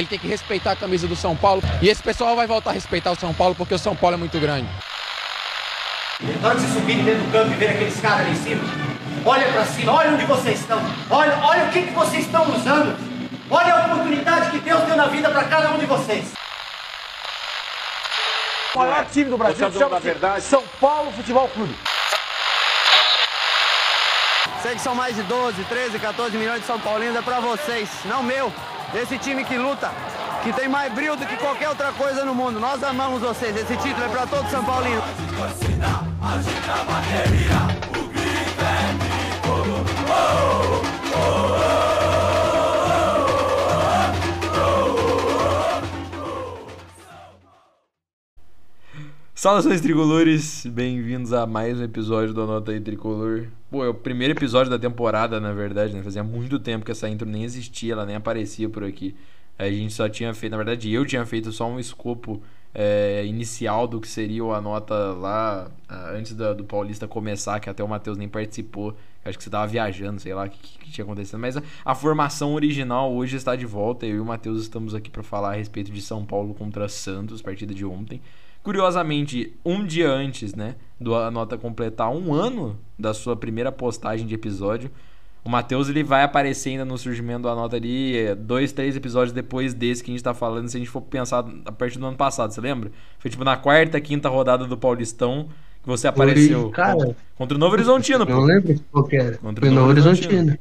Ele tem que respeitar a camisa do São Paulo. E esse pessoal vai voltar a respeitar o São Paulo porque o São Paulo é muito grande. Na hora de vocês subirem dentro do campo e ver aqueles caras ali em cima, olha pra cima, olha onde vocês estão. Olha, olha o que, que vocês estão usando. Olha a oportunidade que Deus deu na vida para cada um de vocês. O maior time do Brasil chama São Paulo Futebol Clube. Sei que são mais de 12, 13, 14 milhões de São Paulinos, é pra vocês, não meu. Esse time que luta, que tem mais brilho do que qualquer outra coisa no mundo. Nós amamos vocês, esse título é pra todo São Paulino. Saudações tricolores, bem-vindos a mais um episódio do Anota aí Tricolor. Pô, é o primeiro episódio da temporada, na verdade, né? Fazia muito tempo que essa intro nem existia, ela nem aparecia por aqui. A gente só tinha feito, na verdade, eu tinha feito só um escopo é, inicial do que seria o Anota lá antes da- do Paulista começar, que até o Matheus nem participou. Acho que você tava viajando, sei lá o que, que- que tinha acontecido. Mas a, a formação original hoje está de volta. Eu e o Matheus estamos aqui para falar a respeito de São Paulo contra Santos, partida de ontem. Curiosamente, um dia antes, né, do Anota completar um ano da sua primeira postagem de episódio, o Matheus ele vai aparecer ainda no surgimento do Anota ali, é, dois, três episódios depois desse que a gente tá falando, se a gente for pensar a partir do ano passado, você lembra? Foi tipo na quarta, quinta rodada do Paulistão que você apareceu cara, contra, contra o Novo Horizontino, Não pô. lembro qual que era. Contra Foi o no Novo Horizontino.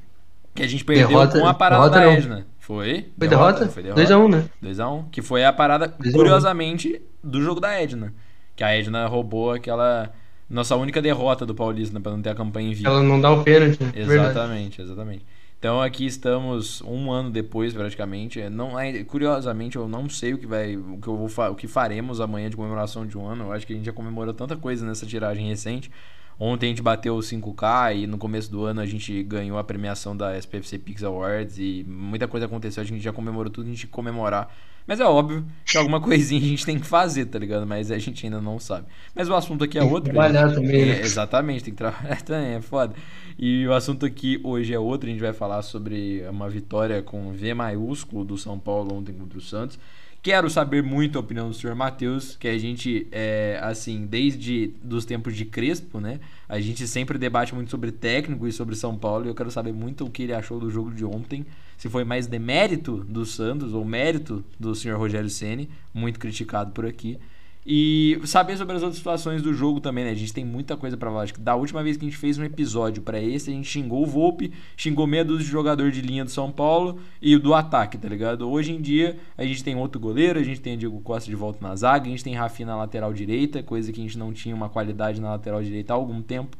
Que a gente perdeu Derrota- com a parada da não. Edna. Foi? Foi derrota? Foi derrota. 2x1, né? 2x1. Que foi a parada, 2 a 1. curiosamente, do jogo da Edna. Que a Edna roubou aquela. Nossa única derrota do Paulista, né, pra não ter a campanha em vida. Ela não dá o pênalti, né? Verdade. Exatamente, exatamente. Então aqui estamos um ano depois, praticamente. Não, é- curiosamente, eu não sei o que vai, o que eu vou, o que faremos amanhã de comemoração de um ano. Eu acho que a gente já comemorou tanta coisa nessa tiragem recente. Ontem a gente bateu o 5K e no começo do ano a gente ganhou a premiação da SPFC Pix Awards e muita coisa aconteceu. A gente já comemorou tudo, a gente comemorar. Mas é óbvio que alguma coisinha a gente tem que fazer, tá ligado? Mas a gente ainda não sabe. Mas o assunto aqui é Tem que outro. trabalhar gente. também, né? É, exatamente, tem que trabalhar também, é foda. E o assunto aqui hoje é outro, a gente vai falar sobre uma vitória com V maiúsculo do São Paulo ontem contra o Santos. Quero saber muito a opinião do senhor Matheus, que a gente, é, assim, desde dos tempos de Crespo, né? A gente sempre debate muito sobre técnico e sobre São Paulo, e eu quero saber muito o que ele achou do jogo de ontem. Se foi mais demérito do Santos ou mérito do senhor Rogério Ceni, muito criticado por aqui. E saber sobre as outras situações do jogo também, né? A gente tem muita coisa pra falar. Da última vez que a gente fez um episódio pra esse, a gente xingou o Volpe, xingou meia dúzia de jogador de linha do São Paulo e do ataque, tá ligado? Hoje em dia, a gente tem outro goleiro, a gente tem Diego Costa de volta na zaga, a gente tem Rafinha na lateral direita, coisa que a gente não tinha uma qualidade na lateral direita há algum tempo.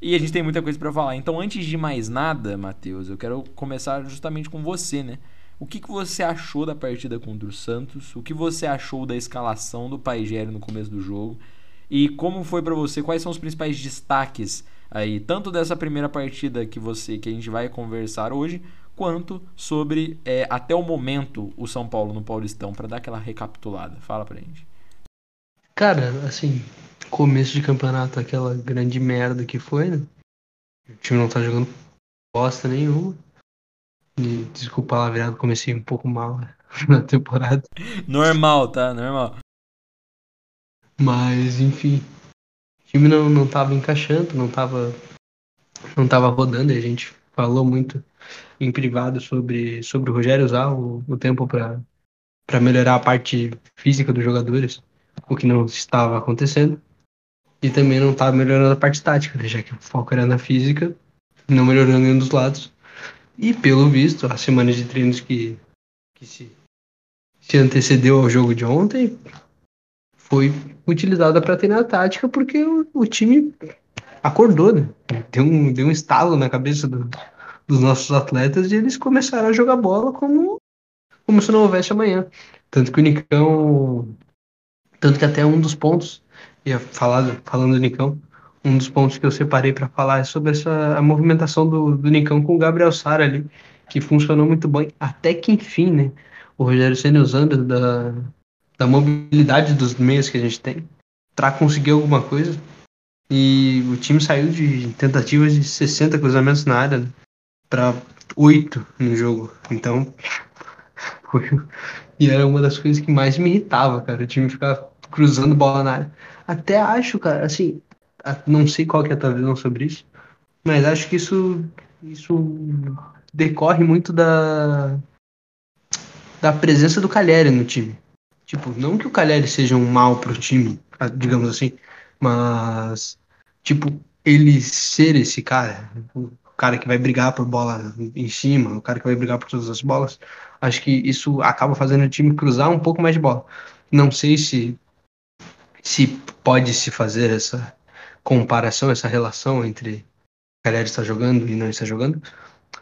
E a gente tem muita coisa pra falar. Então, antes de mais nada, Matheus, eu quero começar justamente com você, né? O que, que você achou da partida contra o Santos? O que você achou da escalação do Paigério no começo do jogo? E como foi pra você? Quais são os principais destaques aí, tanto dessa primeira partida que você que a gente vai conversar hoje, quanto sobre é, até o momento o São Paulo no Paulistão Pra dar aquela recapitulada? Fala pra gente. Cara, assim, começo de campeonato, aquela grande merda que foi, né? O time não tá jogando bosta nenhuma. E, desculpa lá, virado, comecei um pouco mal na temporada. Normal, tá? Normal. Mas, enfim. O time não, não tava encaixando, não tava, não tava rodando. E a gente falou muito em privado sobre, sobre o Rogério usar o, o tempo para melhorar a parte física dos jogadores, o que não estava acontecendo. E também não estava melhorando a parte tática, né, já que o foco era na física, não melhorando nenhum dos lados. E pelo visto, a semana de treinos que, que se, se antecedeu ao jogo de ontem foi utilizada para treinar a tática porque o, o time acordou, né? Deu um, deu um estalo na cabeça do- dos nossos atletas e eles começaram a jogar bola como, como se não houvesse amanhã. Tanto que o Nicão. Tanto que até um dos pontos, ia falar, falando do Nicão, um dos pontos que eu separei para falar é sobre essa a movimentação do, do Nicão com o Gabriel Sara ali, que funcionou muito bem, até que enfim, né? O Rogério Senna usando da, da mobilidade dos meios que a gente tem para conseguir alguma coisa. E o time saiu de tentativas de 60 cruzamentos na área para 8 no jogo. Então, foi- E era uma das coisas que mais me irritava, cara. O time ficar cruzando bola na área. Até acho, cara, assim, não sei qual que é a tua visão sobre isso, mas acho que isso, isso decorre muito da, da presença do Calheri no time. Tipo, não que o Calheri seja um mal pro time, digamos assim, mas, tipo, ele ser esse cara, o cara que vai brigar por bola em cima, o cara que vai brigar por todas as bolas, acho que isso acaba fazendo o time cruzar um pouco mais de bola. Não sei se se pode se fazer essa comparação, essa relação entre o Calheri está jogando e não está jogando,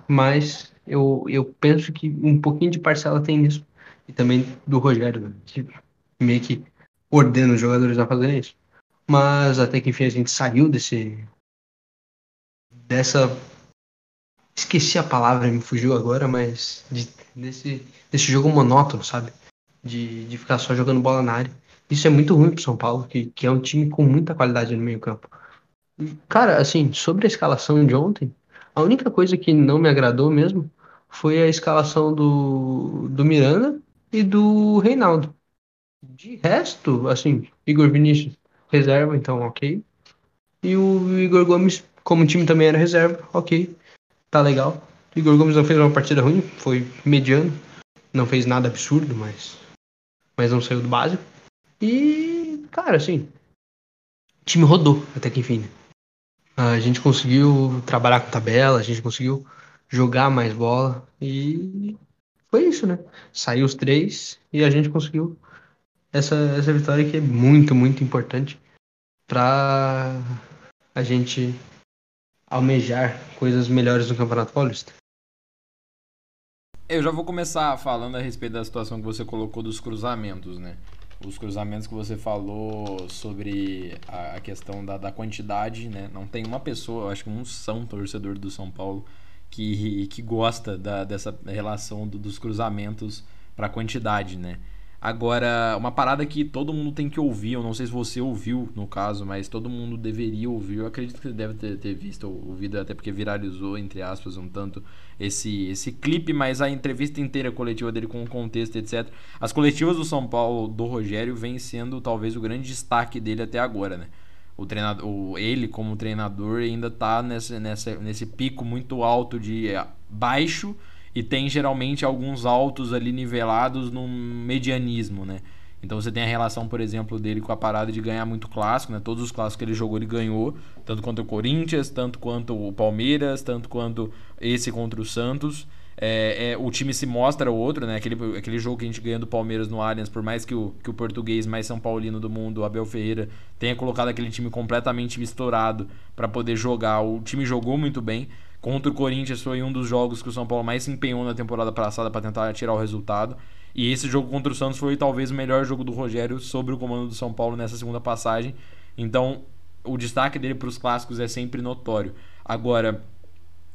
mas eu, eu penso que um pouquinho de parcela tem nisso. E também do Rogério, né? que meio que ordena os jogadores a fazerem isso. Mas até que enfim a gente saiu desse. dessa. Esqueci a palavra, me fugiu agora, mas de, desse, desse jogo monótono, sabe? De, de ficar só jogando bola na área. Isso é muito ruim pro São Paulo, que, que é um time com muita qualidade no meio-campo. Cara, assim, sobre a escalação de ontem, a única coisa que não me agradou mesmo foi a escalação do, do Miranda e do Reinaldo. De resto, assim, Igor Vinícius, reserva, então ok. E o Igor Gomes, como o time também era reserva, ok. Tá legal. O Igor Gomes não fez uma partida ruim, foi mediano. Não fez nada absurdo, mas, mas não saiu do básico. E, cara, assim, o time rodou até que enfim. Né? A gente conseguiu trabalhar com tabela, a gente conseguiu jogar mais bola e foi isso, né? Saiu os três e a gente conseguiu essa, essa vitória que é muito, muito importante para a gente almejar coisas melhores no Campeonato Paulista. Eu já vou começar falando a respeito da situação que você colocou dos cruzamentos, né? Os cruzamentos que você falou sobre a, a questão da, da, quantidade, né? Não tem uma pessoa, acho que um são torcedor do São Paulo que, que gosta da, dessa relação do, dos cruzamentos para quantidade, né? Agora, uma parada que todo mundo tem que ouvir, eu não sei se você ouviu no caso, mas todo mundo deveria ouvir. Eu acredito que você deve ter, ter visto, ouvido, até porque viralizou, entre aspas, um tanto esse, esse clipe, mas a entrevista inteira coletiva dele com o contexto, etc. As coletivas do São Paulo, do Rogério, vem sendo talvez o grande destaque dele até agora, né? O treinador, ele como treinador ainda tá nessa, nessa, nesse pico muito alto de é, baixo e tem geralmente alguns altos ali nivelados no medianismo, né? Então você tem a relação, por exemplo, dele com a parada de ganhar muito clássico, né? Todos os clássicos que ele jogou, ele ganhou, tanto quanto o Corinthians, tanto quanto o Palmeiras, tanto quanto esse contra o Santos. É, é, o time se mostra outro, né? Aquele, aquele jogo que a gente ganha do Palmeiras no Allianz, por mais que o, que o português mais São Paulino do mundo, Abel Ferreira, tenha colocado aquele time completamente misturado para poder jogar. O time jogou muito bem. Contra o Corinthians foi um dos jogos que o São Paulo mais se empenhou na temporada passada para tentar tirar o resultado. E esse jogo contra o Santos foi talvez o melhor jogo do Rogério sobre o comando do São Paulo nessa segunda passagem. Então, o destaque dele para os clássicos é sempre notório. Agora,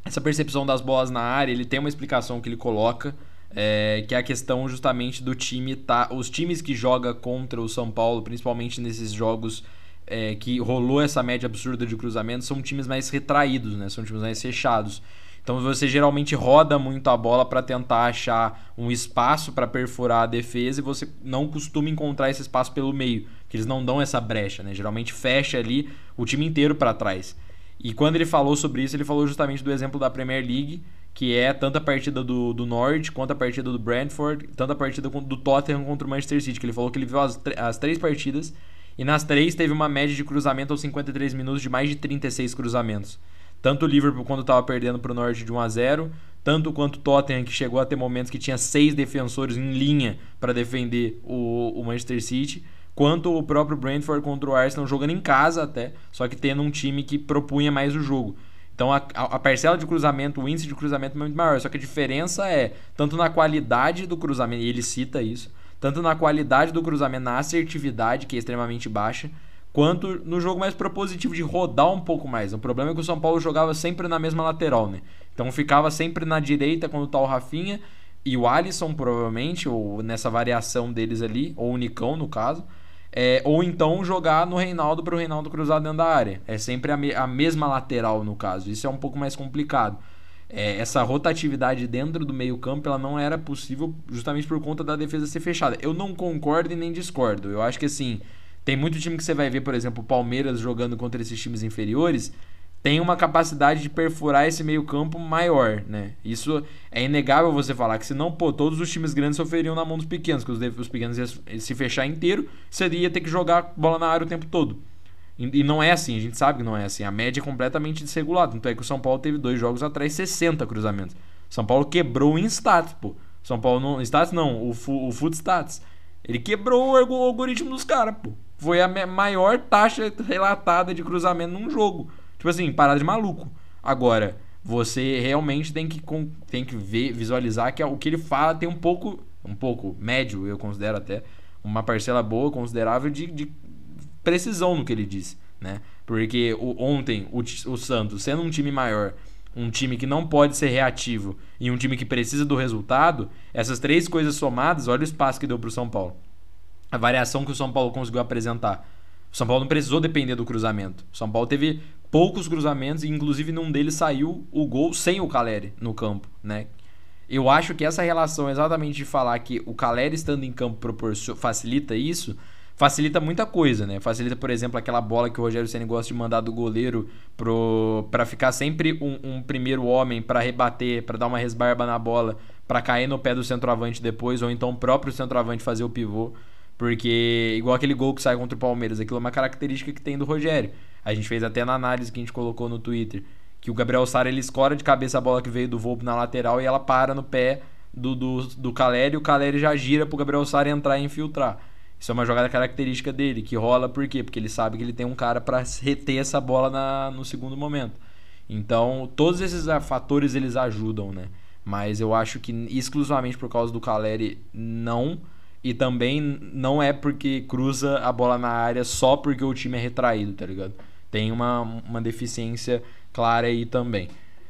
essa percepção das bolas na área, ele tem uma explicação que ele coloca, é, que é a questão justamente do time tá, os times que joga contra o São Paulo, principalmente nesses jogos é, que rolou essa média absurda de cruzamento são times mais retraídos, né? São times mais fechados. Então você geralmente roda muito a bola para tentar achar um espaço para perfurar a defesa e você não costuma encontrar esse espaço pelo meio, que eles não dão essa brecha, né? Geralmente fecha ali o time inteiro para trás. E quando ele falou sobre isso, ele falou justamente do exemplo da Premier League, que é tanto a partida do, do Norwich quanto a partida do Brentford, tanto a partida do Tottenham contra o Manchester City, que ele falou que ele viu as, as três partidas e nas três teve uma média de cruzamento aos 53 minutos de mais de 36 cruzamentos. Tanto o Liverpool quando estava perdendo para o Norte de 1 a 0, tanto quanto o Tottenham que chegou a ter momentos que tinha seis defensores em linha para defender o, o Manchester City, quanto o próprio Brentford contra o Arsenal jogando em casa até, só que tendo um time que propunha mais o jogo. Então a, a, parcela de cruzamento, o índice de cruzamento é muito maior. Só que a diferença é tanto na qualidade do cruzamento, e ele cita isso, tanto na qualidade do cruzamento, na assertividade, que é extremamente baixa, quanto no jogo mais propositivo de rodar um pouco mais. O problema é que o São Paulo jogava sempre na mesma lateral, né? Então ficava sempre na direita quando tá o Rafinha e o Alisson, provavelmente, ou nessa variação deles ali, ou o Nicão, no caso. É, ou então jogar no Reinaldo para o Reinaldo cruzar dentro da área. É sempre a, me a mesma lateral, no caso. Isso é um pouco mais complicado. É, essa rotatividade dentro do meio-campo ela não era possível justamente por conta da defesa ser fechada. Eu não concordo e nem discordo. Eu acho que assim, tem muito time que você vai ver, por exemplo, o Palmeiras jogando contra esses times inferiores, tem uma capacidade de perfurar esse meio-campo maior, né? Isso é inegável você falar que senão, pô, todos os times grandes sofreriam na mão dos pequenos, que os, os pequenos iam se fechar inteiro, você ia ter que jogar bola na área o tempo todo. E, não é assim, a gente sabe que não é assim. A média é completamente desregulada. Tanto é que o São Paulo teve dois jogos atrás 60 cruzamentos. São Paulo quebrou em status, pô. São Paulo não. Status não, o, o Foot Stats. Ele quebrou o algoritmo dos caras, pô. Foi a maior taxa relatada de cruzamento num jogo. Tipo assim, parada de maluco. Agora, você realmente tem que, tem que ver, visualizar que o que ele fala tem um pouco, um pouco médio, eu considero até, uma parcela boa, considerável de, de precisão no que ele diz, né? Porque o, ontem o, o Santos, sendo um time maior, um time que não pode ser reativo e um time que precisa do resultado, essas três coisas somadas, olha o espaço que deu para o São Paulo. A variação que o São Paulo conseguiu apresentar. O São Paulo não precisou depender do cruzamento. O São Paulo teve poucos cruzamentos e inclusive num deles saiu o gol sem o Caleri no campo, né? Eu acho que essa relação exatamente de falar que o Caleri estando em campo facilita isso, facilita muita coisa, né? Facilita, por exemplo, aquela bola que o Rogério Ceni gosta de mandar do goleiro para ficar sempre um, um primeiro homem para rebater, para dar uma resbarba na bola, para cair no pé do centroavante depois, ou então o próprio centroavante fazer o pivô. Porque, igual aquele gol que sai contra o Palmeiras, aquilo é uma característica que tem do Rogério. A gente fez até na análise que a gente colocou no Twitter. Que o Gabriel Sara ele escora de cabeça a bola que veio do Volpe na lateral e ela para no pé do, do, do Caleri e o Caleri já gira pro Gabriel Sara entrar e infiltrar. Isso é uma jogada característica dele, que rola por quê? Porque ele sabe que ele tem um cara para reter essa bola na, no segundo momento. Então, todos esses fatores eles ajudam, né? Mas eu acho que exclusivamente por causa do Caleri, não. E também não é porque cruza a bola na área só porque o time é retraído, tá ligado? Tem uma, uma deficiência clara aí também.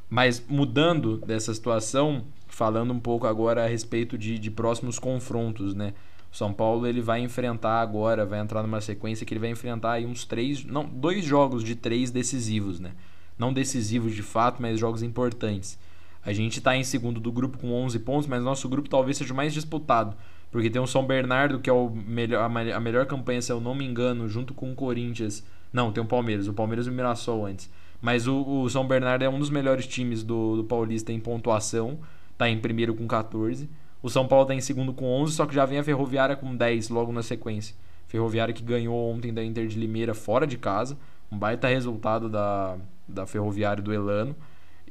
Mas mudando dessa situação, falando um pouco agora a respeito de, de próximos confrontos, né? São Paulo ele vai enfrentar agora, vai entrar numa sequência que ele vai enfrentar aí uns três, não, dois jogos de três decisivos, né? Não decisivos de fato, mas jogos importantes. A gente está em segundo do grupo com 11 pontos, mas nosso grupo talvez seja o mais disputado, porque tem o São Bernardo que é o melhor, a melhor campanha, se eu não me engano, junto com o Corinthians. Não, tem o Palmeiras, o Palmeiras e o Mirassol antes. Mas o, o São Bernardo é um dos melhores times do, do Paulista em pontuação, tá em primeiro com 14. O São Paulo está em segundo com 11, só que já vem a Ferroviária com 10 logo na sequência. Ferroviária que ganhou ontem da Inter de Limeira fora de casa. Um baita resultado da, da Ferroviária do Elano.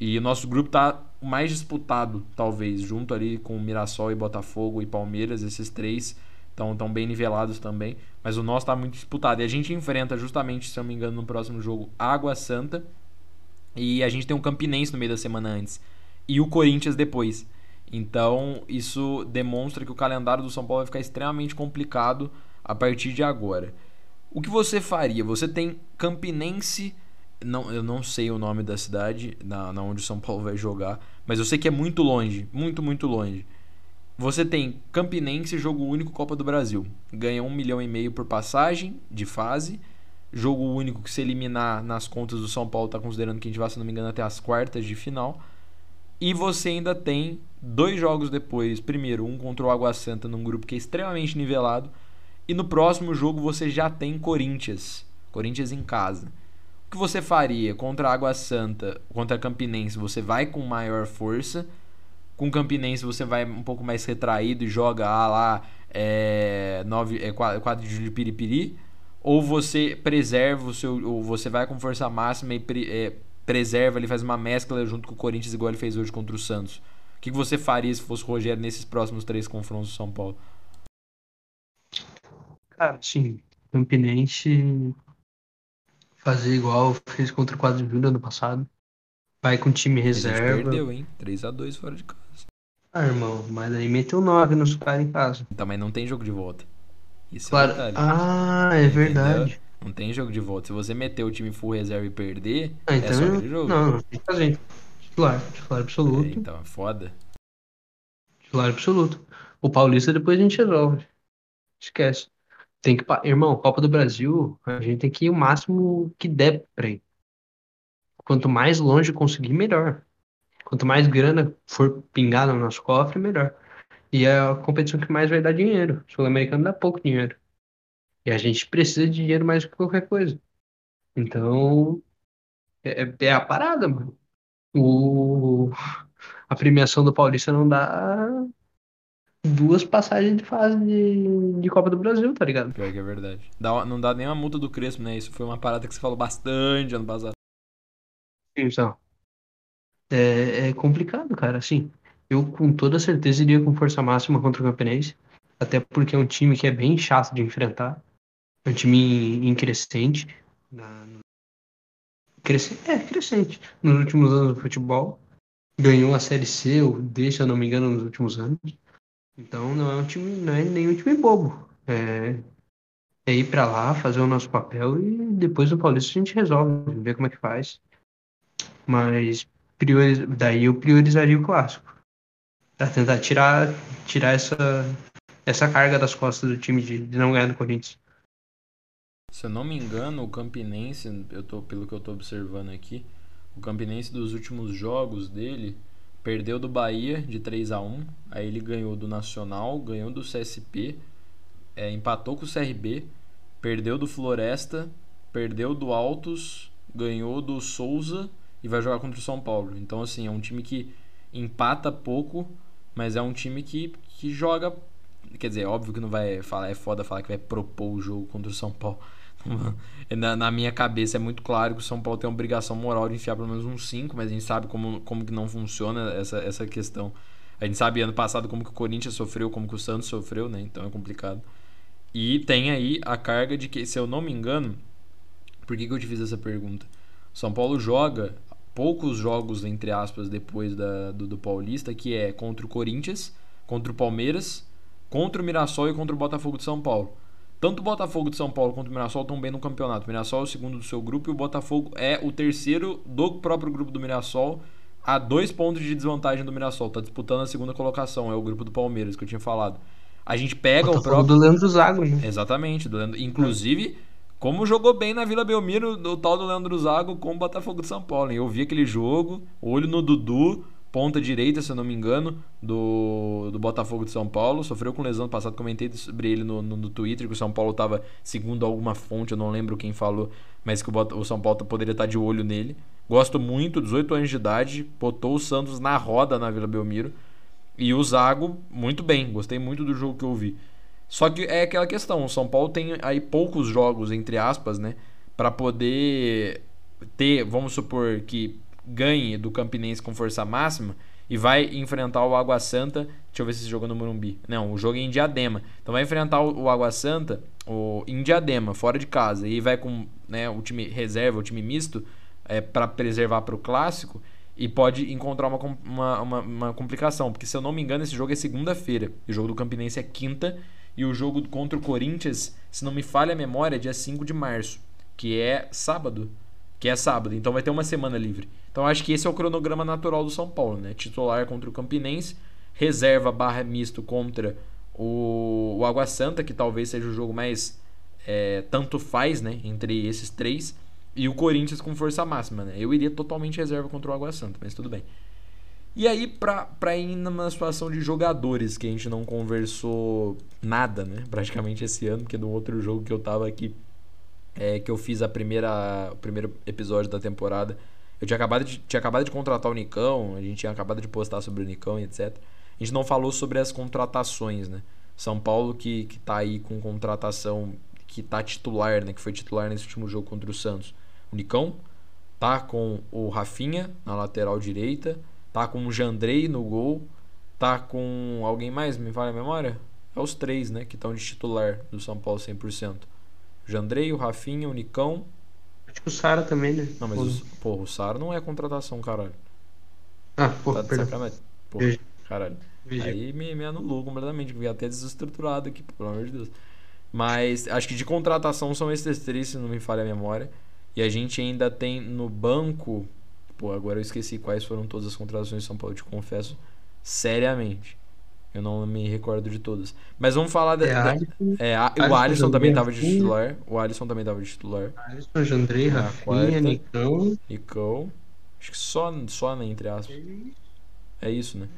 E o nosso grupo está mais disputado, talvez, junto ali com Mirassol e Botafogo e Palmeiras. Esses três estão tão bem nivelados também. Mas o nosso está muito disputado. E a gente enfrenta justamente, se eu não me engano, no próximo jogo, Água Santa. E a gente tem um Campinense no meio da semana antes. E o Corinthians depois. Então, isso demonstra que o calendário do São Paulo vai ficar extremamente complicado a partir de agora. O que você faria? Você tem Campinense, não, eu não sei o nome da cidade, na, na onde o São Paulo vai jogar, mas eu sei que é muito longe, muito, muito longe. Você tem Campinense, jogo único Copa do Brasil. Ganha um milhão e meio por passagem de fase. Jogo único que se eliminar nas contas do São Paulo, está considerando que a gente vai, se não me engano, até as quartas de final. E você ainda tem dois jogos depois. Primeiro, um contra o Água Santa num grupo que é extremamente nivelado. E no próximo jogo você já tem Corinthians. Corinthians em casa. O que você faria contra a Água Santa, contra a Campinense? Você vai com maior força. Com Campinense você vai um pouco mais retraído e joga ah, lá é, nove, é, quadro de Piripiri. Ou você preserva o seu. Ou você vai com força máxima e é, preserva, ele faz uma mescla junto com o Corinthians, igual ele fez hoje contra o Santos. O que você faria se fosse o Rogério nesses próximos três confrontos do São Paulo? Cara, sim, Campinense fazer igual fez contra o Quadro Júnior ano passado. Vai com time reserva. perdeu, hein? 3x2 fora de casa. Ah, irmão, mas aí meteu 9 nos caras em casa. Também não tem jogo de volta. Isso claro. é um ah, é Entendeu? verdade. Não tem jogo de volta. Se você meter o time full reserva e perder, ah, então é só aquele jogo. Não, não tem que fazer. Titular, titular absoluto. É, então, é foda. Titular absoluto. O Paulista depois a gente resolve. Esquece. Tem que. Irmão, Copa do Brasil, a gente tem que ir o máximo que der pra ir. Quanto mais longe conseguir, melhor. Quanto mais grana for pingar no nosso cofre, melhor. E é a competição que mais vai dar dinheiro. Sul-Americano dá pouco dinheiro. E a gente precisa de dinheiro mais do que qualquer coisa. Então, é, é, é a parada, mano. O, a premiação do Paulista não dá duas passagens de fase de, de Copa do Brasil, tá ligado? Pior que é verdade. Dá, não dá nem a multa do Crespo, né? Isso foi uma parada que você falou bastante ano passado. Então, é, é complicado, cara. Assim, eu com toda certeza iria com força máxima contra o Campinense. Até porque é um time que é bem chato de enfrentar. É um time em crescente. Na... Cresce... É, crescente. Nos últimos anos do futebol. Ganhou a Série C, ou D, se eu não me engano, nos últimos anos. Então não é um time, não é nenhum time bobo. É, é ir para lá, fazer o nosso papel e depois o Paulista a gente resolve, ver como é que faz. Mas priori... daí eu priorizaria o clássico. Pra tentar tirar, tirar essa, essa carga das costas do time de, de não ganhar do Corinthians. Se eu não me engano, o Campinense, eu tô, pelo que eu tô observando aqui, o Campinense dos últimos jogos dele perdeu do Bahia de 3 a 1 aí ele ganhou do Nacional, ganhou do CSP, é, empatou com o CRB, perdeu do Floresta, perdeu do Altos, ganhou do Souza e vai jogar contra o São Paulo. Então, assim, é um time que empata pouco, mas é um time que, que joga. Quer dizer, óbvio que não vai falar, é foda falar que vai propor o jogo contra o São Paulo. na, na, minha cabeça é muito claro que o São Paulo tem a obrigação moral de enfiar pelo menos uns 5, mas a gente sabe como, como que não funciona essa, essa questão. A gente sabe ano passado como que o Corinthians sofreu, como que o Santos sofreu, né? Então é complicado. E tem aí a carga de que, se eu não me engano, por que, que eu te fiz essa pergunta? São Paulo joga poucos jogos, entre aspas, depois da, do, do Paulista, que é contra o Corinthians, contra o Palmeiras, contra o Mirassol e contra o Botafogo de São Paulo. Tanto o Botafogo de São Paulo quanto o Mirassol estão bem no campeonato. O Mirassol é o segundo do seu grupo e o Botafogo é o terceiro do próprio grupo do Mirassol, a dois pontos de desvantagem do Mirassol. Está disputando a segunda colocação, é o grupo do Palmeiras que eu tinha falado. A gente pega Botafogo o próprio. do Leandro Zago, né? Exatamente, do Leandro... inclusive. Como jogou bem na Vila Belmiro o tal do Leandro Zago com o Botafogo de São Paulo. Hein? Eu vi aquele jogo, olho no Dudu, ponta direita, se eu não me engano, do, do Botafogo de São Paulo. Sofreu com lesão no passado, comentei sobre ele no, no, no Twitter, que o São Paulo estava, segundo alguma fonte, eu não lembro quem falou, mas que o, o São Paulo poderia estar de olho nele. Gosto muito, 18 anos de idade, botou o Santos na roda na Vila Belmiro. E o Zago, muito bem, gostei muito do jogo que eu vi. Só que é aquela questão, o São Paulo tem aí poucos jogos, entre aspas, né? para poder ter, vamos supor que ganhe do Campinense com força máxima e vai enfrentar o Água Santa. Deixa eu ver se esse jogo é no Morumbi. Não, o jogo é em Diadema. Então vai enfrentar o Água Santa o, em Diadema, fora de casa. E vai com né, o time reserva, o time misto, é, para preservar para o clássico. E pode encontrar uma, uma, uma, uma, complicação. Porque se eu não me engano, esse jogo é segunda-feira. O jogo do Campinense é quinta. E o jogo contra o Corinthians, se não me falha a memória, é dia 5 de março. Que é sábado. Que é sábado. Então vai ter uma semana livre. Então acho que esse é o cronograma natural do São Paulo, né? Titular contra o Campinense, reserva barra misto contra o, o Água Santa, que talvez seja o jogo mais é, tanto faz, né? Entre esses três. E o Corinthians com força máxima, né? Eu iria totalmente reserva contra o Água Santa, mas tudo bem. E aí, pra, pra ir numa situação de jogadores, que a gente não conversou nada, né? Praticamente esse ano, porque no outro jogo que eu tava aqui, é, que eu fiz a primeira, o primeiro episódio da temporada, eu tinha acabado, de, tinha acabado de contratar o Nicão, a gente tinha acabado de postar sobre o Nicão e etc. A gente não falou sobre as contratações, né? São Paulo que, que tá aí com contratação que tá titular, né? Que foi titular nesse último jogo contra o Santos. O Nicão tá com o Rafinha na lateral direita, tá com o Jandrei no gol, tá com alguém mais, me fala a memória? É os três, né? Que estão de titular do São Paulo 100%. O Jandrei, o Rafinha, o Nicão Acho que o Sara também, né? Não, mas o, porra, o Sara não é contratação, caralho. Ah, porra, tá de perdão. sacanagem. Porra, Veja. caralho. Veja. Aí me, me anulou completamente, fiquei até desestruturado aqui, pelo amor de Deus. Mas acho que de contratação são esses três, se não me falha a memória. E a gente ainda tem no banco. Pô, agora eu esqueci quais foram todas as contratações de São Paulo, eu te confesso seriamente. Eu não me recordo de todas. Mas vamos falar da. É, da- Alisson, é, a- o Alisson Alisson também Jandrei, tava de titular. O Alisson também tava de titular. Alisson, Jandrei, Rafinha. Nicão. Nicão. Acho que só, só né, entre aspas. É isso, né?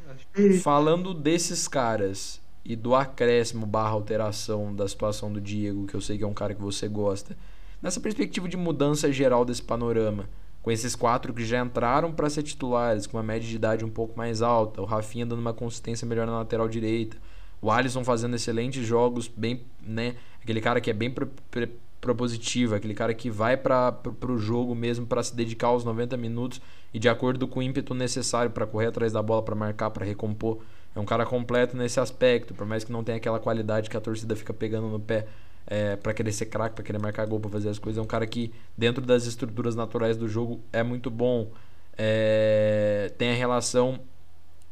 Falando desses caras e do acréscimo barra alteração da situação do Diego, que eu sei que é um cara que você gosta, nessa perspectiva de mudança geral desse panorama, com esses quatro que já entraram para ser titulares, com uma média de idade um pouco mais alta, o Rafinha dando uma consistência melhor na lateral direita, o Alisson fazendo excelentes jogos, bem, né, aquele cara que é bem propositivo, aquele cara que vai para o jogo mesmo para se dedicar aos 90 minutos e de acordo com o ímpeto necessário para correr atrás da bola, para marcar, para recompor. É um cara completo nesse aspecto, por mais que não tenha aquela qualidade que a torcida fica pegando no pé é, para querer ser craque, para querer marcar gol, para fazer as coisas. É um cara que, dentro das estruturas naturais do jogo, é muito bom. É, tem a relação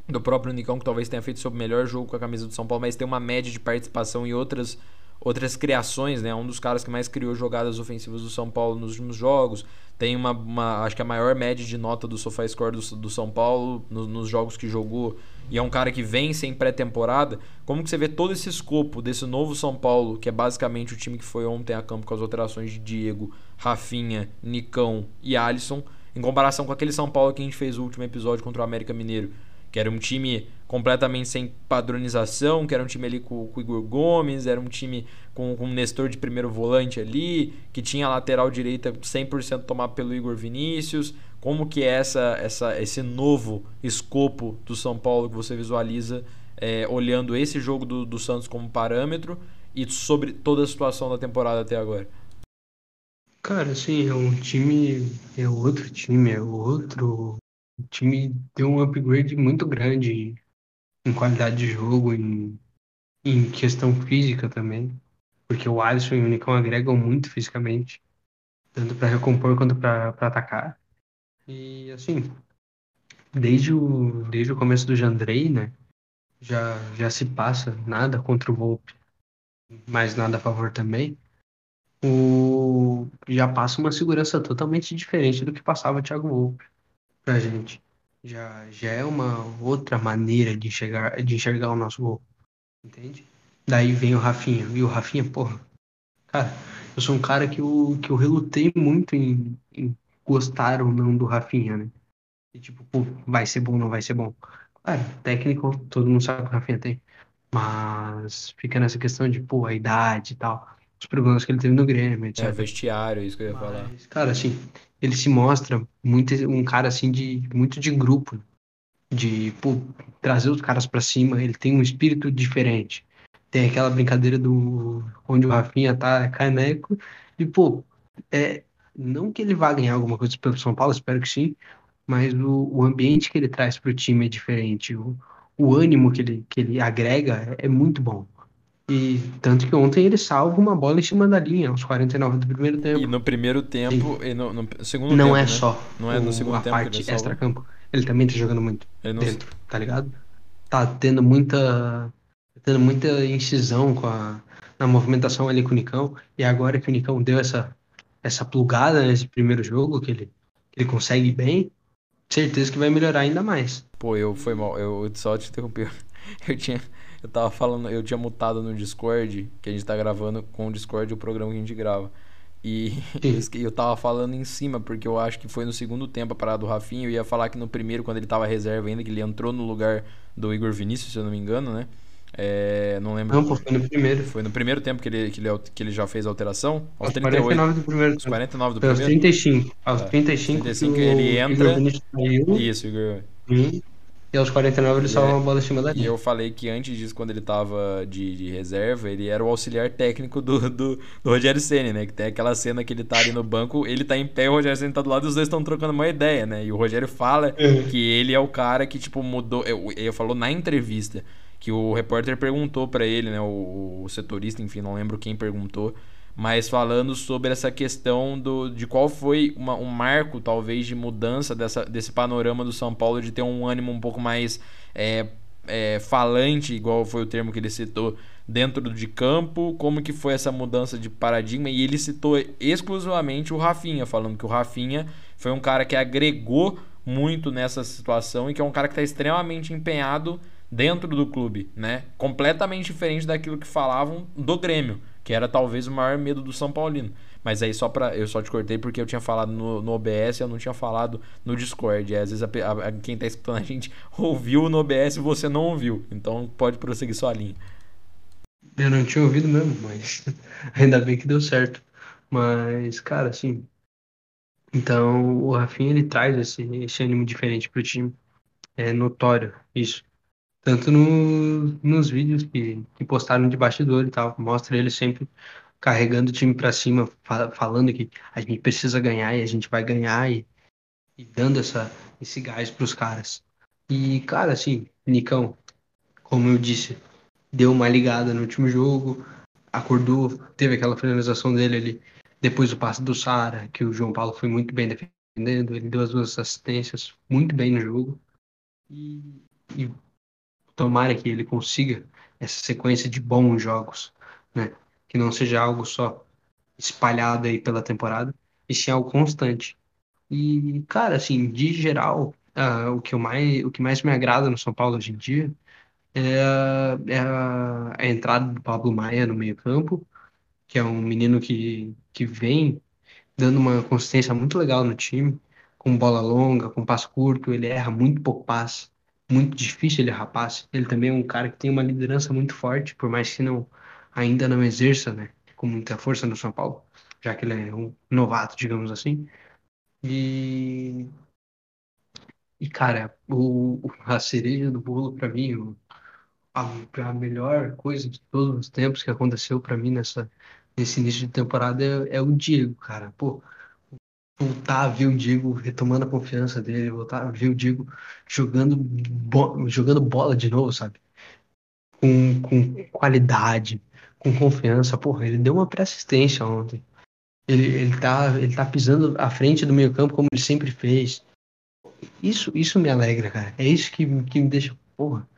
do próprio Nicão, que talvez tenha feito seu melhor jogo com a camisa do São Paulo, mas tem uma média de participação em outras outras criações, né? Um dos caras que mais criou jogadas ofensivas do São Paulo nos últimos jogos. Tem uma, uma acho que a maior média de nota do SofaScore do, do São Paulo no, nos jogos que jogou. E é um cara que vem sem pré-temporada. Como que você vê todo esse escopo desse novo São Paulo, que é basicamente o time que foi ontem a campo com as alterações de Diego, Rafinha, Nicão e Alisson, em comparação com aquele São Paulo que a gente fez o último episódio contra o América Mineiro que era um time completamente sem padronização, que era um time ali com, com o Igor Gomes, era um time com, com o Nestor de primeiro volante ali, que tinha a lateral direita 100% tomada pelo Igor Vinícius. Como que é essa, essa, esse novo escopo do São Paulo que você visualiza é, olhando esse jogo do, do Santos como parâmetro e sobre toda a situação da temporada até agora? Cara, sim, é um time, é outro time, é outro o time deu um upgrade muito grande em qualidade de jogo, em, em questão física também. Porque o Alisson e o Nicão agregam muito fisicamente, tanto para recompor quanto para atacar. E assim, desde o, desde o começo do Jandrei, né? Já, já se passa nada contra o Volpe, mas nada a favor também. O, já passa uma segurança totalmente diferente do que passava o Thiago Volpe pra gente. Já, já é uma outra maneira de enxergar, de enxergar o nosso gol. Entende? Daí vem o Rafinha. E o Rafinha, porra, cara, eu sou um cara que eu, que eu relutei muito em, em gostar ou não do Rafinha, né? E tipo, pô, vai ser bom não vai ser bom. Claro, técnico, todo mundo sabe que o Rafinha tem. Mas fica nessa questão de, pô, a idade e tal. Os problemas que ele teve no Grêmio, etc. É, vestiário, isso que eu ia Mas, falar. Cara, assim, ele se mostra muito um cara assim de muito de grupo, de pô, trazer os caras para cima. Ele tem um espírito diferente. Tem aquela brincadeira do onde o Rafinha tá caneco e pô, é não que ele vá ganhar alguma coisa pelo São Paulo, espero que sim, mas o, o ambiente que ele traz para o time é diferente. O, o ânimo que ele, que ele agrega é, é muito bom. E tanto que ontem ele salva uma bola em cima da linha, aos 49 do primeiro tempo. E no primeiro tempo, e no, no, segundo não tempo, é né? só não é no o, segundo a tempo parte ele extra-campo. Ele também tá jogando muito não... dentro, tá ligado? Tá tendo muita tendo muita incisão com a, na movimentação ali com o Nicão. E agora que o Nicão deu essa, essa plugada nesse primeiro jogo, que ele, que ele consegue bem, certeza que vai melhorar ainda mais. Pô, eu foi mal, eu só te interrompi. Eu tinha eu tava falando, eu tinha mutado no Discord, que a gente tá gravando com o Discord o programa que a gente grava. E eu tava falando em cima, porque eu acho que foi no segundo tempo a parada do Rafinha. Eu ia falar que no primeiro, quando ele tava reserva ainda, que ele entrou no lugar do Igor Vinícius, se eu não me engano, né? É, não lembro. Não, pô, foi no primeiro. Foi no primeiro tempo que ele, que ele, que ele já fez a alteração? Aos, aos 38. 49 do primeiro. Aos 49 do primeiro? Aos 35. Aos é. 35, 35 ele entra. Igor Isso, Igor. Hum. E aos 49 ele salva é, uma bola em cima da. E eu falei que antes disso, quando ele tava de, de reserva, ele era o auxiliar técnico do, do, do Rogério Senna, né? Que tem aquela cena que ele tá ali no banco, ele tá em pé, o Rogério Senna tá do lado e os dois estão trocando uma ideia, né? E o Rogério fala uhum. que ele é o cara que, tipo, mudou. Ele falou na entrevista que o repórter perguntou para ele, né? O, o setorista, enfim, não lembro quem perguntou mas falando sobre essa questão do, de qual foi uma, um marco, talvez, de mudança dessa, desse panorama do São Paulo, de ter um ânimo um pouco mais é, é, falante, igual foi o termo que ele citou, dentro de campo, como que foi essa mudança de paradigma, e ele citou exclusivamente o Rafinha, falando que o Rafinha foi um cara que agregou muito nessa situação e que é um cara que está extremamente empenhado dentro do clube, né? Completamente diferente daquilo que falavam do Grêmio que era talvez o maior medo do São Paulino. Mas aí só para eu só te cortei porque eu tinha falado no, no OBS, eu não tinha falado no Discord. Às vezes a, a, quem tá escutando a gente ouviu no OBS e você não ouviu. Então pode prosseguir sua linha. Eu não tinha ouvido mesmo, mas ainda bem que deu certo. Mas, cara, assim. Então, o Rafinha ele traz esse, esse ânimo diferente pro time. É notório isso. Tanto no, nos vídeos que, que postaram de bastidor e tal. Mostra ele sempre carregando o time para cima, falando que a gente precisa ganhar e a gente vai ganhar e, e dando essa, esse gás pros caras. E, cara, assim, Nicão, como eu disse, deu uma ligada no último jogo, acordou, teve aquela finalização dele ali, depois do passe do Sara, que o João Paulo foi muito bem defendendo, ele deu as duas assistências muito bem no jogo. E, e tomara que ele consiga essa sequência de bons jogos, né? Que não seja algo só espalhado aí pela temporada, e sim algo constante. E, cara, assim, de geral, uh, o, que eu mais, o que mais me agrada no São Paulo hoje em dia é, a, é a, entrada do Pablo Maia no meio-campo, que é um menino que, que vem dando uma consistência muito legal no time, com bola longa, com passe curto, ele erra muito pouco passe muito difícil ele errar passe. Ele também é um cara que tem uma liderança muito forte, por mais que não ainda não exerça, né, com muita força no São Paulo, já que ele é um novato, digamos assim. E e cara, o, a cereja do bolo para mim, o, a, a, melhor coisa de todos os tempos que aconteceu para mim nessa nesse início de temporada é, é o Diego, cara. Pô, voltar a ver o Diego retomando a confiança dele, voltar a ver o Diego jogando, bo jogando bola de novo, sabe? Com, com qualidade, com confiança. Porra, ele deu uma pré-assistência ontem. Ele, ele, tá, ele tá pisando à frente do meio campo como ele sempre fez. Isso, isso me alegra, cara. É isso que, que me deixa, porra.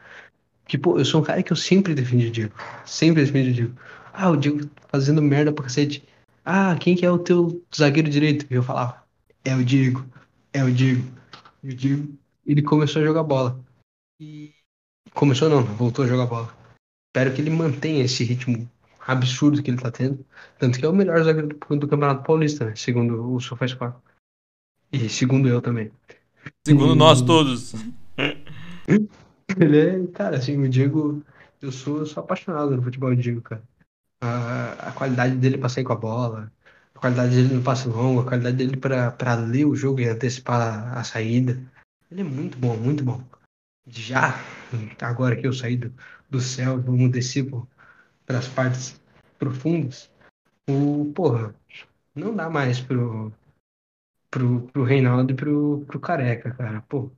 Que, pô, eu sou um cara que eu sempre defendi o Diego. Sempre defendi o Diego. Ah, o Diego fazendo merda pra cacete ah, quem que é o teu zagueiro direito? E eu falava, é o Diego, é o Diego. E o Diego, ele começou a jogar bola. E começou não, voltou a jogar bola. Espero que ele mantenha esse ritmo absurdo que ele tá tendo. Tanto que é o melhor zagueiro do, do Campeonato Paulista, né? Segundo o SofaScore. E segundo eu também. Segundo e... nós todos. ele é, cara, assim, o Diego, eu sou, eu sou apaixonado no futebol do Diego, cara a, a qualidade dele para sair com a bola, a qualidade dele no passe longo, a qualidade dele para ler o jogo e antecipar a saída. Ele é muito bom, muito bom. Já, agora que eu saí do, do céu, vamos descer para as partes profundas, o, porra, não dá mais pro, pro, pro Reinaldo e pro, pro Careca, cara. Pô,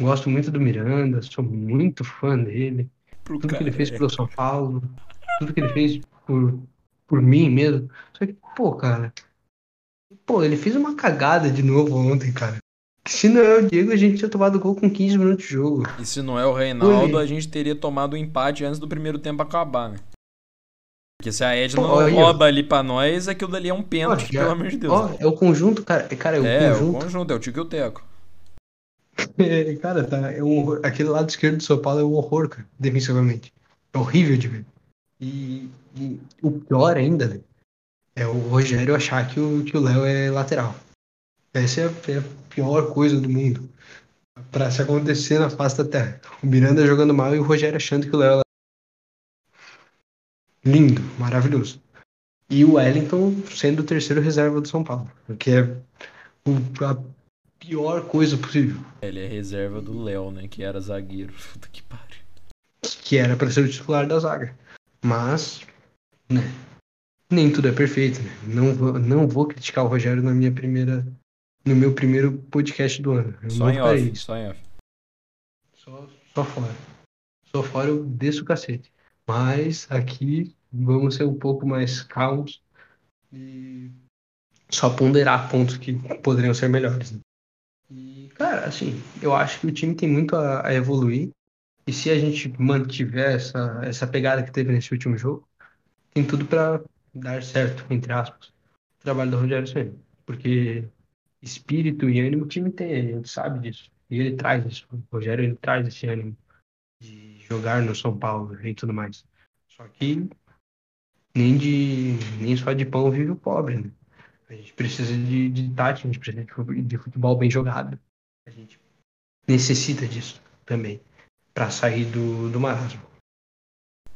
gosto muito do Miranda, sou muito fã dele. Pro tudo careca. que ele fez pelo São Paulo, tudo que ele fez por, por mim mesmo. Só que, pô, cara. Pô, ele fez uma cagada de novo ontem, cara. Se não é o Diego, a gente tinha tomado gol com 15 minutos de jogo. E se não é o Reinaldo, a gente teria tomado o um empate antes do primeiro tempo acabar, né? Porque se a Edna não rouba ali pra nós, aquilo dali é um pênalti, pelo amor de Deus. Ó, é o conjunto, cara. Cara, é o é, conjunto. É, o conjunto, é o Tico e o Teco. cara, tá, é um, aquele lado esquerdo do São Paulo é um horror, cara, defensivamente. É horrível de ver. E, e o pior ainda é o Rogério achar que o que o Léo é lateral. Essa é a, é a pior coisa do mundo para se acontecer na face da Terra. O Miranda jogando mal e o Rogério achando que o Léo é lindo, maravilhoso. E o Wellington sendo o terceiro reserva do São Paulo, que é a pior coisa possível. Ele é reserva do Léo, né, que era zagueiro. Puta que pariu. Que era para ser o titular da zaga. Mas, né, nem tudo é perfeito, né? Não vou, não vou criticar o Rogério na minha primeira, no meu primeiro podcast do ano. Eu só em off, só em off. Só, só fora. Só fora eu desço o cacete. Mas aqui vamos ser um pouco mais calmos e só ponderar pontos que poderiam ser melhores. Né? E, cara, assim, eu acho que o time tem muito a, a evoluir e se a gente mantiver essa, essa pegada que teve nesse último jogo, tem tudo para dar certo, entre aspas, o trabalho do Rogério Senna. Porque espírito e ânimo o time tem, a gente sabe disso. E ele traz isso. O Rogério ele traz esse ânimo de jogar no São Paulo e tudo mais. Só que nem de nem só de pão vive o pobre, né? A gente precisa de, de tática, a gente precisa de futebol bem jogado. A gente necessita disso também para sair do, do marasmo.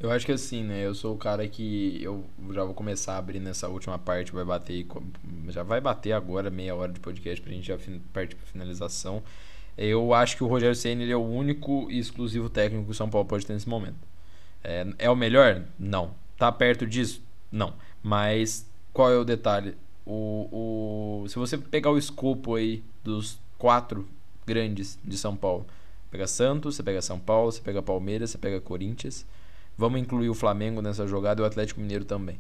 Eu acho que assim, né? Eu sou o cara que eu já vou começar a abrir nessa última parte, vai bater já vai bater agora meia hora de podcast pra gente já partir pra finalização. Eu acho que o Rogério Ceni é o único e exclusivo técnico que o São Paulo pode ter nesse momento. É, é o melhor? Não. Tá perto disso? Não. Mas qual é o detalhe? O, o, se você pegar o escopo aí dos quatro grandes de São Paulo, pega Santos, você pega São Paulo, você pega Palmeiras, você pega Corinthians Vamos incluir o Flamengo nessa jogada e o Atlético Mineiro também.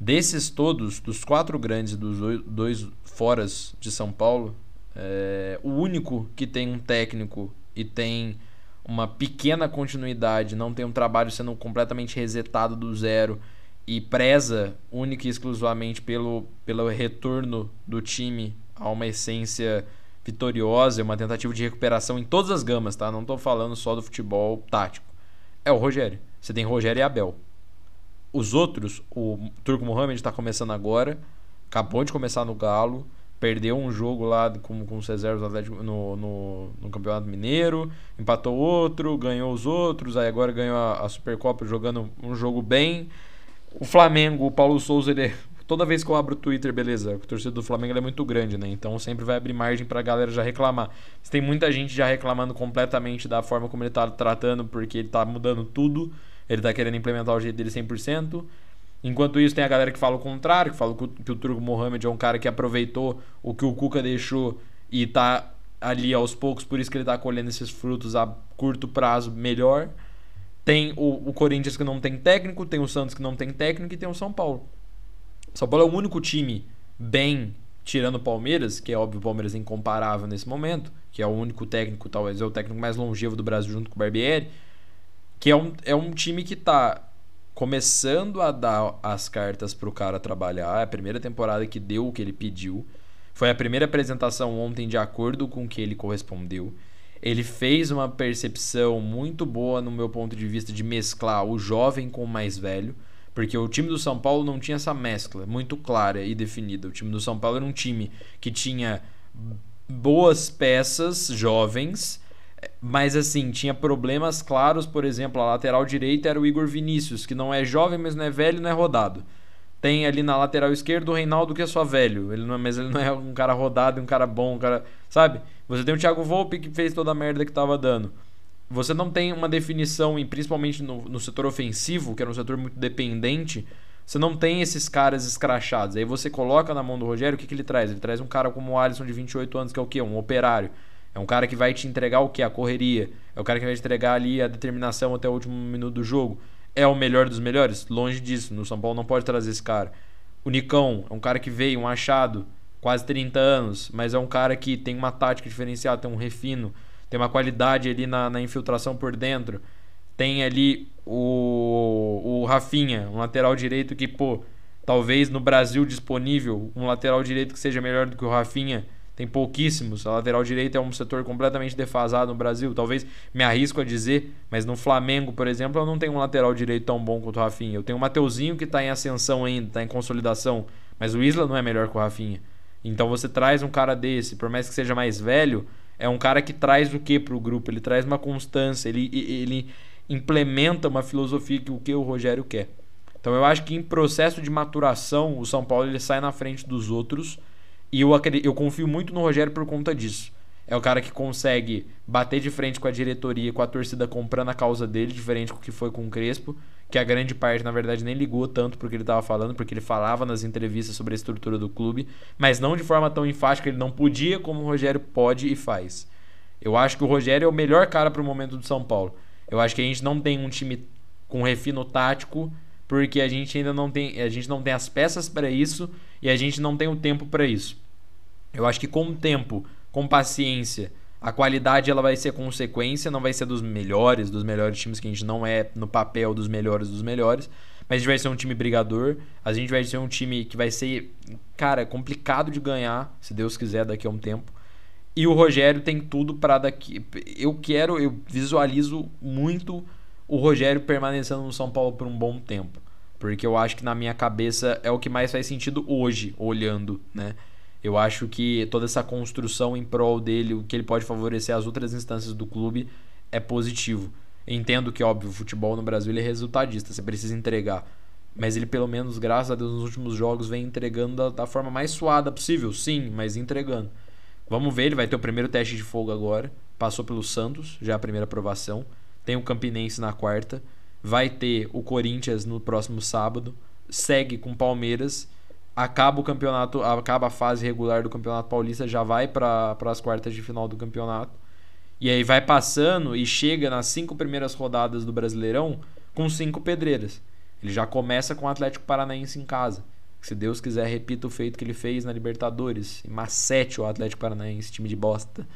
Desses todos, dos quatro grandes e dos dois foras de São Paulo, é, o único que tem um técnico e tem uma pequena continuidade, não tem um trabalho sendo completamente resetado do zero e preza única e exclusivamente pelo, pelo retorno do time a uma essência vitoriosa, uma tentativa de recuperação em todas as gamas, tá? Não estou falando só do futebol tático. É o Rogério. Você tem Rogério e Abel. Os outros, o Turco Mohamed está começando agora, acabou de começar no Galo, perdeu um jogo lá com, com o César no, no, no, Campeonato Mineiro, empatou outro, ganhou os outros, aí agora ganhou a, a Supercopa jogando um jogo bem. O Flamengo, o Paulo Souza, ele é, toda vez que eu abro o Twitter, beleza, o torcedor do Flamengo é muito grande, né? Então sempre vai abrir margem pra galera já reclamar. Tem muita gente já reclamando completamente da forma como ele tá tratando, porque ele tá mudando tudo. Ele tá querendo implementar o jeito dele 100%. Enquanto isso, tem a galera que fala o contrário, que fala que o Turco Mohamed é um cara que aproveitou o que o Cuca deixou e tá ali aos poucos, por isso que ele tá colhendo esses frutos a curto prazo melhor. Tem o, o Corinthians que não tem técnico, tem o Santos que não tem técnico e tem o São Paulo. São Paulo é o único time bem, tirando o Palmeiras, que é óbvio o Palmeiras é incomparável nesse momento, que é o único técnico, talvez é o técnico mais longevo do Brasil junto com o Barbieri que é um, é um time que tá começando a dar as cartas pro cara trabalhar. É a primeira temporada que deu o que ele pediu. Foi a primeira apresentação ontem de acordo com o que ele correspondeu. Ele fez uma percepção muito boa, no meu ponto de vista, de mesclar o jovem com o mais velho. Porque o time do São Paulo não tinha essa mescla muito clara e definida. O time do São Paulo era um time que tinha boas peças jovens mas assim, tinha problemas claros, por exemplo, a lateral direita era o Igor Vinícius, que não é jovem, mas não é velho, não é rodado. Tem ali na lateral esquerda o Reinaldo, que é só velho. Ele não é, mas ele não é um cara rodado, um cara bom, um cara. Sabe? Você tem o Thiago Volpe que fez toda a merda que tava dando. Você não tem uma definição, e principalmente no, no setor ofensivo, que era um setor muito dependente, você não tem esses caras escrachados. Aí você coloca na mão do Rogério, o que, que ele traz? Ele traz um cara como o Alisson de 28 anos, que é o quê? Um operário. É um cara que vai te entregar o que? A correria. É o cara que vai te entregar ali a determinação até o último minuto do jogo. É o melhor dos melhores? Longe disso. No São Paulo não pode trazer esse cara. O Nicão é um cara que veio, um achado, quase 30 anos, mas é um cara que tem uma tática diferenciada, tem um refino, tem uma qualidade ali na, na infiltração por dentro. Tem ali o, o Rafinha, um lateral direito que, pô, talvez no Brasil disponível, um lateral direito que seja melhor do que o Rafinha tem pouquíssimos. A lateral direita é um setor completamente defasado no Brasil. Talvez me arrisco a dizer, mas no Flamengo, por exemplo, eu não tenho um lateral direito tão bom quanto o Rafinha. Eu tenho o Mateuzinho que está em ascensão ainda, está em consolidação, mas o Isla não é melhor que o Rafinha. Então você traz um cara desse, por mais que seja mais velho, é um cara que traz o que para o grupo? Ele traz uma constância, ele, ele implementa uma filosofia que o que o Rogério quer. Então eu acho que em processo de maturação, o São Paulo ele sai na frente dos outros e eu, eu confio muito no Rogério por conta disso. É o cara que consegue bater de frente com a diretoria, com a torcida comprando a causa dele, diferente do que foi com o Crespo, que a grande parte, na verdade, nem ligou tanto porque ele estava falando, porque ele falava nas entrevistas sobre a estrutura do clube, mas não de forma tão enfática, ele não podia como o Rogério pode e faz. Eu acho que o Rogério é o melhor cara para o momento do São Paulo. Eu acho que a gente não tem um time com refino tático, porque a gente ainda não tem, a gente não tem as peças para isso e a gente não tem o tempo para isso. Eu acho que com o tempo, com paciência, a qualidade ela vai ser consequência, não vai ser dos melhores, dos melhores times que a gente não é no papel dos melhores dos melhores, mas a gente vai ser um time brigador, a gente vai ser um time que vai ser, cara, complicado de ganhar, se Deus quiser daqui a um tempo. E o Rogério tem tudo para daqui. Eu quero, eu visualizo muito o Rogério permanecendo no São Paulo por um bom tempo. Porque eu acho que na minha cabeça é o que mais faz sentido hoje, olhando, né? Eu acho que toda essa construção em prol dele, o que ele pode favorecer as outras instâncias do clube, é positivo. Entendo que, óbvio, o futebol no Brasil é resultadista, você precisa entregar. Mas ele, pelo menos, graças a Deus, nos últimos jogos vem entregando da, da forma mais suada possível. Sim, mas entregando. Vamos ver, ele vai ter o primeiro teste de fogo agora. Passou pelo Santos, já a primeira aprovação. Tem o Campinense na quarta. Vai ter o Corinthians no próximo sábado. Segue com Palmeiras acaba o campeonato, acaba a fase regular do Campeonato Paulista, já vai para as quartas de final do campeonato. E aí vai passando e chega nas cinco primeiras rodadas do Brasileirão com cinco pedreiras. Ele já começa com o Atlético Paranaense em casa. Se Deus quiser, repita o feito que ele fez na Libertadores. E macete o Atlético Paranaense, time de bosta.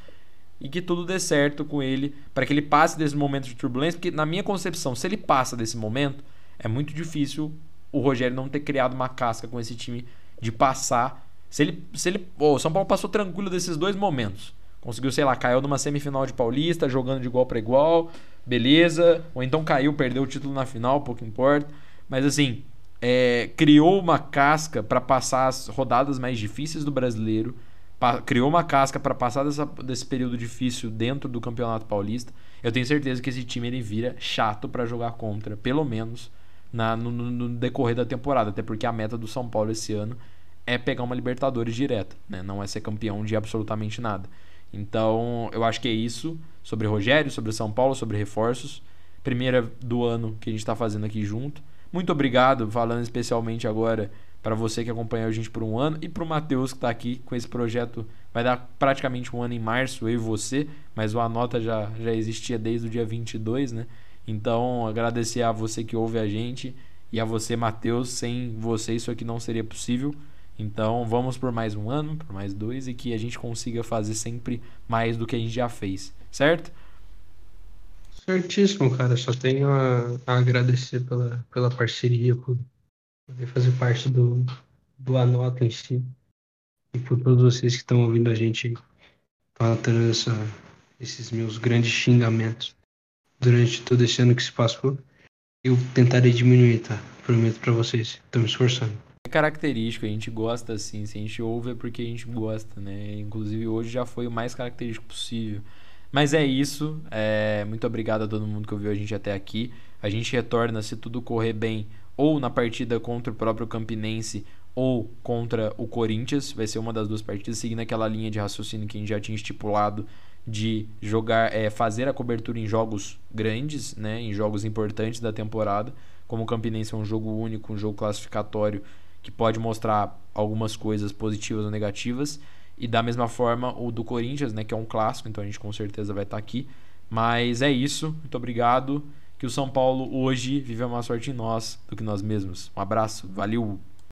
E que tudo dê certo com ele, para que ele passe desse momento de turbulência, porque na minha concepção, se ele passa desse momento, é muito difícil o Rogério não ter criado uma casca com esse time de passar. Se ele. Se ele oh, o São Paulo passou tranquilo desses dois momentos. Conseguiu, sei lá, caiu numa semifinal de Paulista, jogando de igual para igual, beleza. Ou então caiu, perdeu o título na final, pouco importa. Mas assim, é, criou uma casca para passar as rodadas mais difíceis do brasileiro. criou uma casca para passar dessa, desse período difícil dentro do Campeonato Paulista. Eu tenho certeza que esse time ele vira chato para jogar contra, pelo menos na, no, no, decorrer da temporada, até porque a meta do São Paulo esse ano é pegar uma Libertadores direta, né? não é ser campeão de absolutamente nada. Então, eu acho que é isso sobre Rogério, sobre São Paulo, sobre reforços. Primeira do ano que a gente está fazendo aqui junto. Muito obrigado, falando especialmente agora para você que acompanhou a gente por um ano e para o Matheus que está aqui com esse projeto. Vai dar praticamente um ano em março, eu e você, mas o Anota já, já existia desde o dia 22, né? Então, agradecer a você que ouve a gente e a você, Matheus. Sem você, isso aqui não seria possível. Então, vamos por mais um ano, por mais dois, e que a gente consiga fazer sempre mais do que a gente já fez, certo? Certíssimo, cara. Só tenho a, a agradecer pela, pela parceria, por poder fazer parte do, do Anota em si. E por todos vocês que estão ouvindo a gente falando essa, esses meus grandes xingamentos durante todo esse ano que se passou. Eu tentarei diminuir, tá? Prometo para vocês. Tô me esforçando. É característico, a gente gosta assim. Se a gente ouve é porque a gente gosta, né? Inclusive hoje já foi o mais característico possível. Mas é isso. É... Muito obrigado a todo mundo que ouviu a gente até aqui. A gente retorna, se tudo correr bem, ou na partida contra o próprio Campinense ou contra o Corinthians. Vai ser uma das duas partidas, seguindo aquela linha de raciocínio que a gente já tinha estipulado de jogar, é, fazer a cobertura em jogos grandes, né, em jogos importantes da temporada, como o Campinense é um jogo único, um jogo classificatório que pode mostrar algumas coisas positivas ou negativas, e da mesma forma o do Corinthians, né, que é um clássico, então a gente com certeza vai estar aqui. Mas é isso, muito obrigado. Que o São Paulo hoje vive mais sorte em nós do que nós mesmos. Um abraço, valeu!